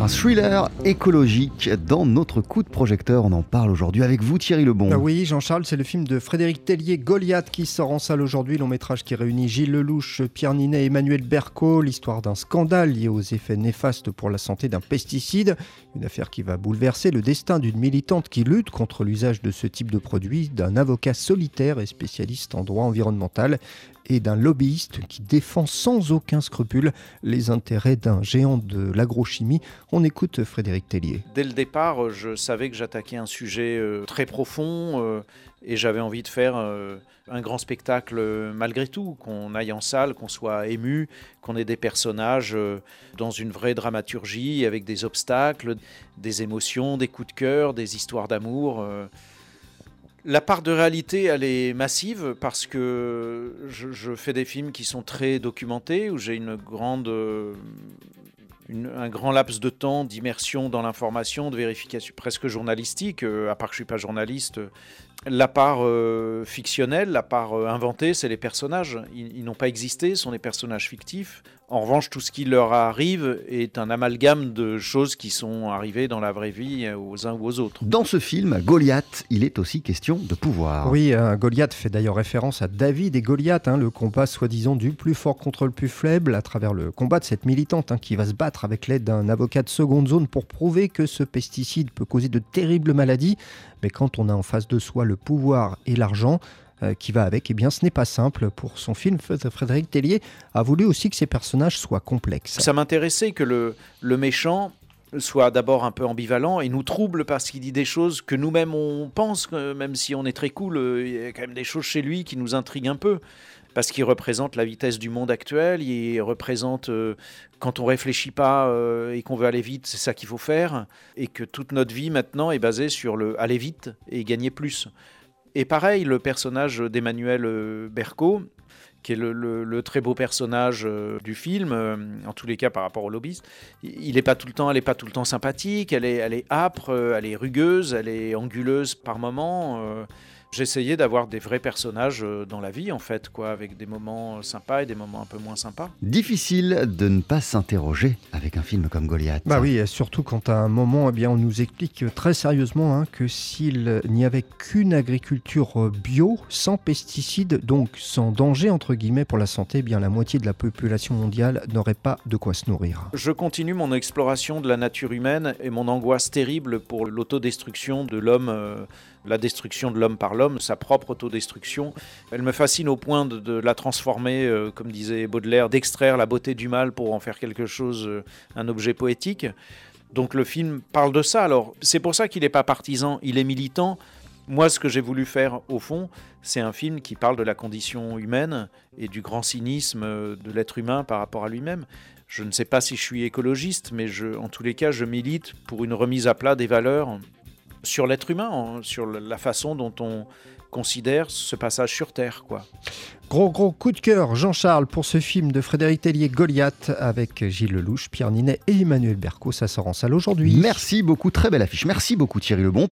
Un thriller écologique dans notre coup de projecteur. On en parle aujourd'hui avec vous, Thierry Lebon. Ah oui, Jean-Charles, c'est le film de Frédéric Tellier, Goliath, qui sort en salle aujourd'hui. Long métrage qui réunit Gilles Lelouch, Pierre Ninet et Emmanuel Berco. L'histoire d'un scandale lié aux effets néfastes pour la santé d'un pesticide. Une affaire qui va bouleverser le destin d'une militante qui lutte contre l'usage de ce type de produit, d'un avocat solitaire et spécialiste en droit environnemental et d'un lobbyiste qui défend sans aucun scrupule les intérêts d'un géant de l'agrochimie. On écoute Frédéric Tellier. Dès le départ, je savais que j'attaquais un sujet euh, très profond euh, et j'avais envie de faire euh, un grand spectacle malgré tout, qu'on aille en salle, qu'on soit ému, qu'on ait des personnages dans une vraie dramaturgie avec des obstacles, des émotions, des coups de cœur, des histoires d'amour. La part de réalité, elle est massive parce que je, fais des films qui sont très documentés, où j'ai une grande, un grand laps de temps d'immersion dans l'information, de vérification presque journalistique, euh, à part que je suis pas journaliste. La part euh, fictionnelle, la part euh, inventée, c'est les personnages. ils n'ont pas existé, ce sont des personnages fictifs. En revanche, tout ce qui leur arrive est un amalgame de choses qui sont arrivées dans la vraie vie aux uns ou aux autres. Dans ce film, Goliath, il est aussi question de pouvoir. Oui, Goliath fait d'ailleurs référence à David et Goliath, hein, le combat soi-disant du plus fort contre le plus faible, à travers le combat de cette militante hein, qui va se battre avec l'aide d'un avocat de seconde zone pour prouver que ce pesticide peut causer de terribles maladies. Mais quand on a en face de soi le pouvoir et l'argent, euh, qui va avec, eh bien ce n'est pas simple. Pour son film, Frédéric Tellier a voulu aussi que ses personnages soient complexes. Ça m'intéressait que le, le méchant soit d'abord un peu ambivalent et nous trouble parce qu'il dit des choses que nous-mêmes on pense, même si on est très cool, euh, il y a quand même des choses chez lui qui nous intriguent un peu. Parce qu'il représente la vitesse du monde actuel, il représente euh, quand on réfléchit pas et qu'on veut aller vite, c'est ça qu'il faut faire, et que toute notre vie maintenant est basée sur le aller vite et gagner plus. Et pareil, le personnage d'Emmanuel euh, Berco, qui est le, très beau personnage euh, du film, euh, en tous les cas par rapport au lobbyiste, il n'est pas tout le temps, elle est pas tout le temps sympathique, elle est, elle est âpre, elle est rugueuse, elle est anguleuse par moments. J'essayais d'avoir des vrais personnages euh, dans la vie, en fait, quoi, avec des moments euh, sympas et des moments un peu moins sympas. Difficile de ne pas s'interroger avec un film comme Goliath. Bah oui, surtout quand à un moment, eh bien, on nous explique très sérieusement hein, que s'il n'y avait qu'une agriculture euh, bio, sans pesticides, donc sans danger entre guillemets pour la santé, eh bien la moitié de la population mondiale n'aurait pas de quoi se nourrir. Je continue mon exploration de la nature humaine et mon angoisse terrible pour l'autodestruction de l'homme la destruction de l'homme par l'homme, sa propre autodestruction. Elle me fascine au point de, la transformer, euh, comme disait Baudelaire, d'extraire la beauté du mal pour en faire quelque chose, euh, un objet poétique. Donc le film parle de ça. Alors c'est pour ça qu'il n'est pas partisan, il est militant. Moi, ce que j'ai voulu faire, au fond, c'est un film qui parle de la condition humaine et du grand cynisme euh, de l'être humain par rapport à lui-même. Je ne sais pas si je suis écologiste, mais je, en tous les cas, je milite pour une remise à plat des valeurs sur l'être humain, sur la façon dont on considère ce passage sur Terre. quoi. Gros gros coup de cœur, Jean-Charles, pour ce film de Frédéric Tellier, Goliath, avec Gilles Lelouch, Pierre Ninet et Emmanuel Berco. Ça sort en salle aujourd'hui. Merci beaucoup, très belle affiche. Merci beaucoup Thierry Lebon.